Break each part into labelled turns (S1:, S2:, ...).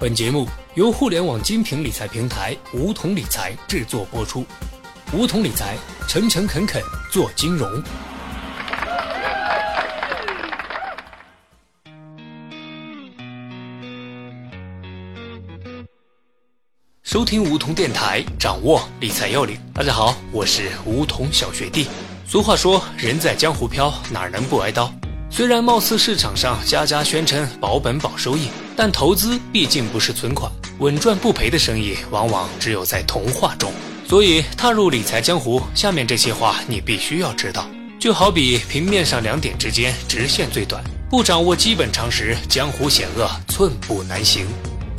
S1: 本节目由互联网精品理财平台梧桐理财制作播出。梧桐理财，诚诚恳恳做金融。收听梧桐电台，掌握理财要领。大家好，我是梧桐小学弟。俗话说，人在江湖飘，哪能不挨刀？虽然貌似市场上家家宣称保本保收益，但投资毕竟不是存款，稳赚不赔的生意往往只有在童话中。所以踏入理财江湖，下面这些话你必须要知道。就好比平面上两点之间直线最短，不掌握基本常识，江湖险恶，寸步难行。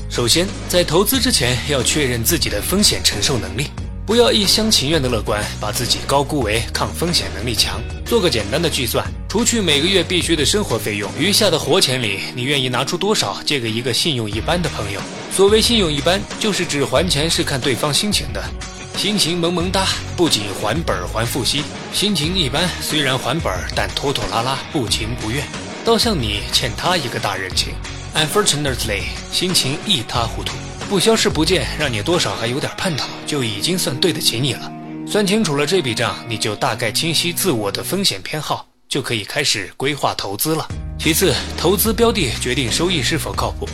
S1: 首先，在投资之前要确认自己的风险承受能力。不要一厢情愿的乐观，把自己高估为抗风险能力强。做个简单的计算，除去每个月必须的生活费用，余下的活钱里，你愿意拿出多少借给一个信用一般的朋友？所谓信用一般，就是指还钱是看对方心情的，心情萌萌哒，不仅还本还付息；心情一般，虽然还本，但拖拖拉拉，不情不愿，倒像你欠他一个大人情。Unfortunately，心情一塌糊涂。不消失不见，让你多少还有点盼头，就已经算对得起你了。算清楚了这笔账，你就大概清晰自我的风险偏好，就可以开始规划投资了。其次，投资标的决定收益是否靠谱，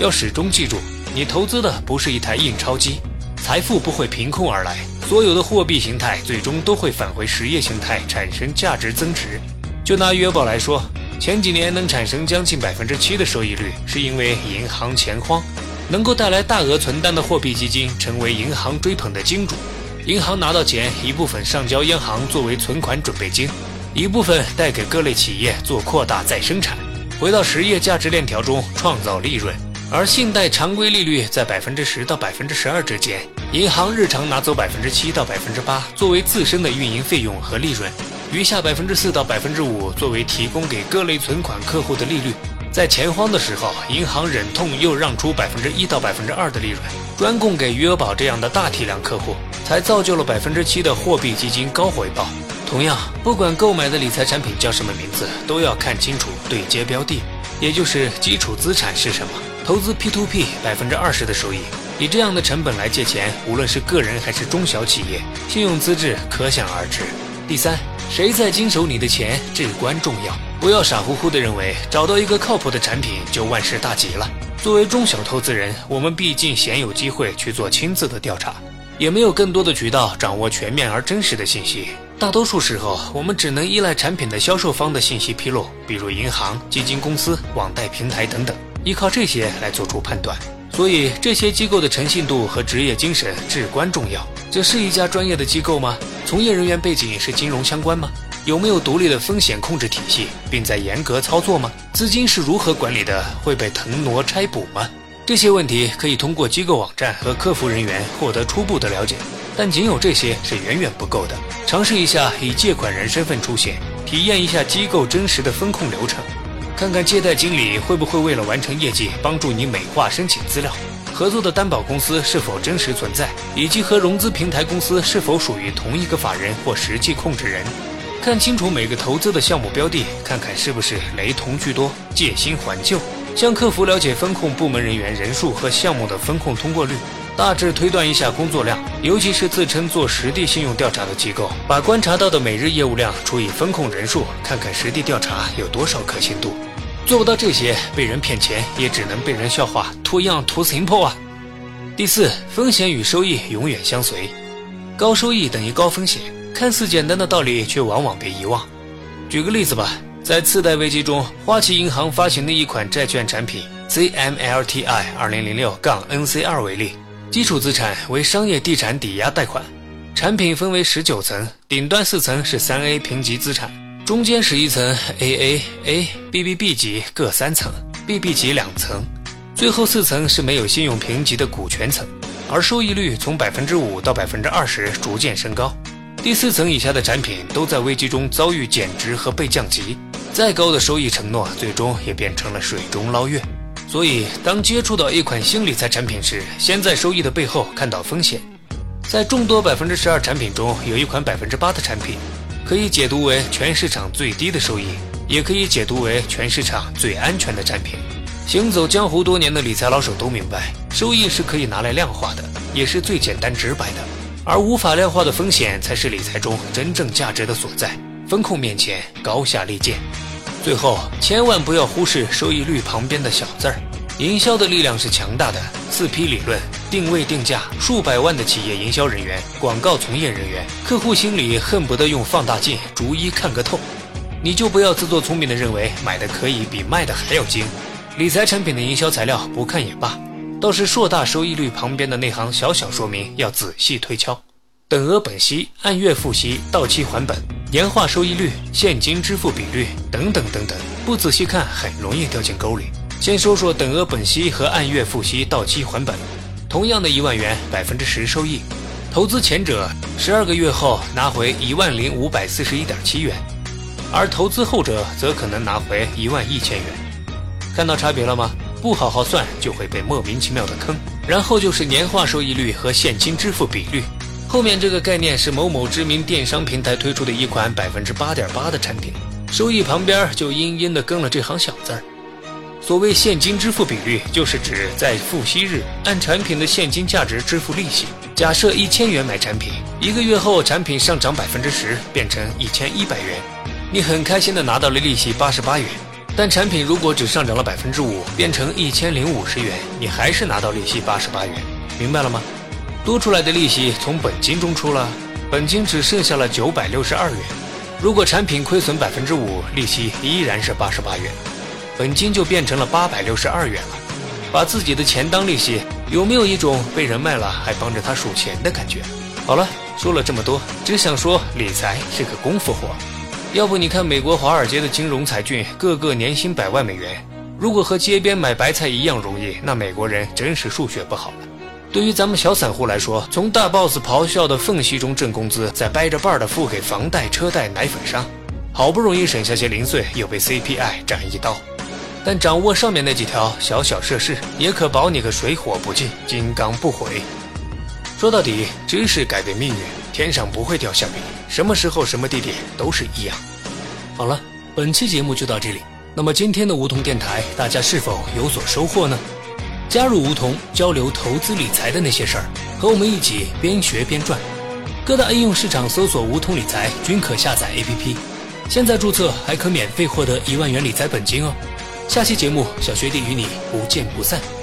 S1: 要始终记住，你投资的不是一台印钞机，财富不会凭空而来，所有的货币形态最终都会返回实业形态，产生价值增值。就拿余额宝来说，前几年能产生将近百分之七的收益率，是因为银行钱荒。能够带来大额存单的货币基金成为银行追捧的金主，银行拿到钱一部分上交央行作为存款准备金，一部分带给各类企业做扩大再生产，回到实业价值链条中创造利润。而信贷常规利率在百分之十到百分之十二之间，银行日常拿走百分之七到百分之八作为自身的运营费用和利润，余下百分之四到百分之五作为提供给各类存款客户的利率。在钱荒的时候，银行忍痛又让出百分之一到百分之二的利润，专供给余额宝这样的大体量客户，才造就了百分之七的货币基金高回报。同样，不管购买的理财产品叫什么名字，都要看清楚对接标的，也就是基础资产是什么。投资 P to P 百分之二十的收益，以这样的成本来借钱，无论是个人还是中小企业，信用资质可想而知。第三，谁在经手你的钱至关重要。不要傻乎乎的认为找到一个靠谱的产品就万事大吉了。作为中小投资人，我们毕竟鲜有机会去做亲自的调查，也没有更多的渠道掌握全面而真实的信息。大多数时候，我们只能依赖产品的销售方的信息披露，比如银行、基金公司、网贷平台等等，依靠这些来做出判断。所以，这些机构的诚信度和职业精神至关重要。这是一家专业的机构吗？从业人员背景是金融相关吗？有没有独立的风险控制体系，并在严格操作吗？资金是如何管理的？会被腾挪拆补吗？这些问题可以通过机构网站和客服人员获得初步的了解，但仅有这些是远远不够的。尝试一下以借款人身份出现，体验一下机构真实的风控流程，看看借贷经理会不会为了完成业绩，帮助你美化申请资料，合作的担保公司是否真实存在，以及和融资平台公司是否属于同一个法人或实际控制人。看清楚每个投资的项目标的，看看是不是雷同居多，借新还旧。向客服了解风控部门人员人数和项目的风控通过率，大致推断一下工作量。尤其是自称做实地信用调查的机构，把观察到的每日业务量除以风控人数，看看实地调查有多少可信度。做不到这些，被人骗钱也只能被人笑话，too young too simple 啊。第四，风险与收益永远相随，高收益等于高风险。看似简单的道理，却往往被遗忘。举个例子吧，在次贷危机中，花旗银行发行的一款债券产品 CMLTI 二零零六杠 NC 二为例，基础资产为商业地产抵押贷款，产品分为十九层，顶端四层是三 A 评级资产，中间十一层 AA、A、BBB 级各三层，BB 级两层，最后四层是没有信用评级的股权层，而收益率从百分之五到百分之二十逐渐升高。第四层以下的产品都在危机中遭遇减值和被降级，再高的收益承诺最终也变成了水中捞月。所以，当接触到一款新理财产品时，先在收益的背后看到风险。在众多百分之十二产品中，有一款百分之八的产品，可以解读为全市场最低的收益，也可以解读为全市场最安全的产品。行走江湖多年的理财老手都明白，收益是可以拿来量化的，也是最简单直白的，而无法量化的风险才是理财中真正价值的所在。风控面前高下立见。最后，千万不要忽视收益率旁边的小字儿。营销的力量是强大的，四 P 理论、定位定价，数百万的企业营销人员、广告从业人员，客户心里恨不得用放大镜逐一看个透。你就不要自作聪明的认为买的可以比卖的还要精。理财产品的营销材料不看也罢，倒是硕大收益率旁边的那行小小说明要仔细推敲。等额本息、按月付息、到期还本、年化收益率、现金支付比率等等等等，不仔细看很容易掉进沟里。先说说等额本息和按月付息、到期还本，同样的一万元，百分之十收益，投资前者十二个月后拿回一万零五百四十一点七元，而投资后者则可能拿回一万一千元。看到差别了吗？不好好算就会被莫名其妙的坑。然后就是年化收益率和现金支付比率。后面这个概念是某某知名电商平台推出的一款百分之八点八的产品，收益旁边就阴阴的跟了这行小字儿。所谓现金支付比率，就是指在付息日按产品的现金价值支付利息。假设一千元买产品，一个月后产品上涨百分之十，变成一千一百元，你很开心的拿到了利息八十八元。但产品如果只上涨了百分之五，变成一千零五十元，你还是拿到利息八十八元，明白了吗？多出来的利息从本金中出了，本金只剩下了九百六十二元。如果产品亏损百分之五，利息依然是八十八元，本金就变成了八百六十二元了。把自己的钱当利息，有没有一种被人卖了还帮着他数钱的感觉？好了，说了这么多，只想说理财是个功夫活。要不你看美国华尔街的金融才俊，个个年薪百万美元。如果和街边买白菜一样容易，那美国人真是数学不好。对于咱们小散户来说，从大 boss 咆哮的缝隙中挣工资，再掰着瓣的付给房贷、车贷、奶粉商，好不容易省下些零碎，又被 CPI 斩一刀。但掌握上面那几条小小设施，也可保你个水火不进，金刚不毁。说到底，知识改变命运，天上不会掉馅饼，什么时候、什么地点都是一样。好了，本期节目就到这里。那么今天的梧桐电台，大家是否有所收获呢？加入梧桐，交流投资理财的那些事儿，和我们一起边学边赚。各大应用市场搜索“梧桐理财”均可下载 APP。现在注册还可免费获得一万元理财本金哦。下期节目，小学弟与你不见不散。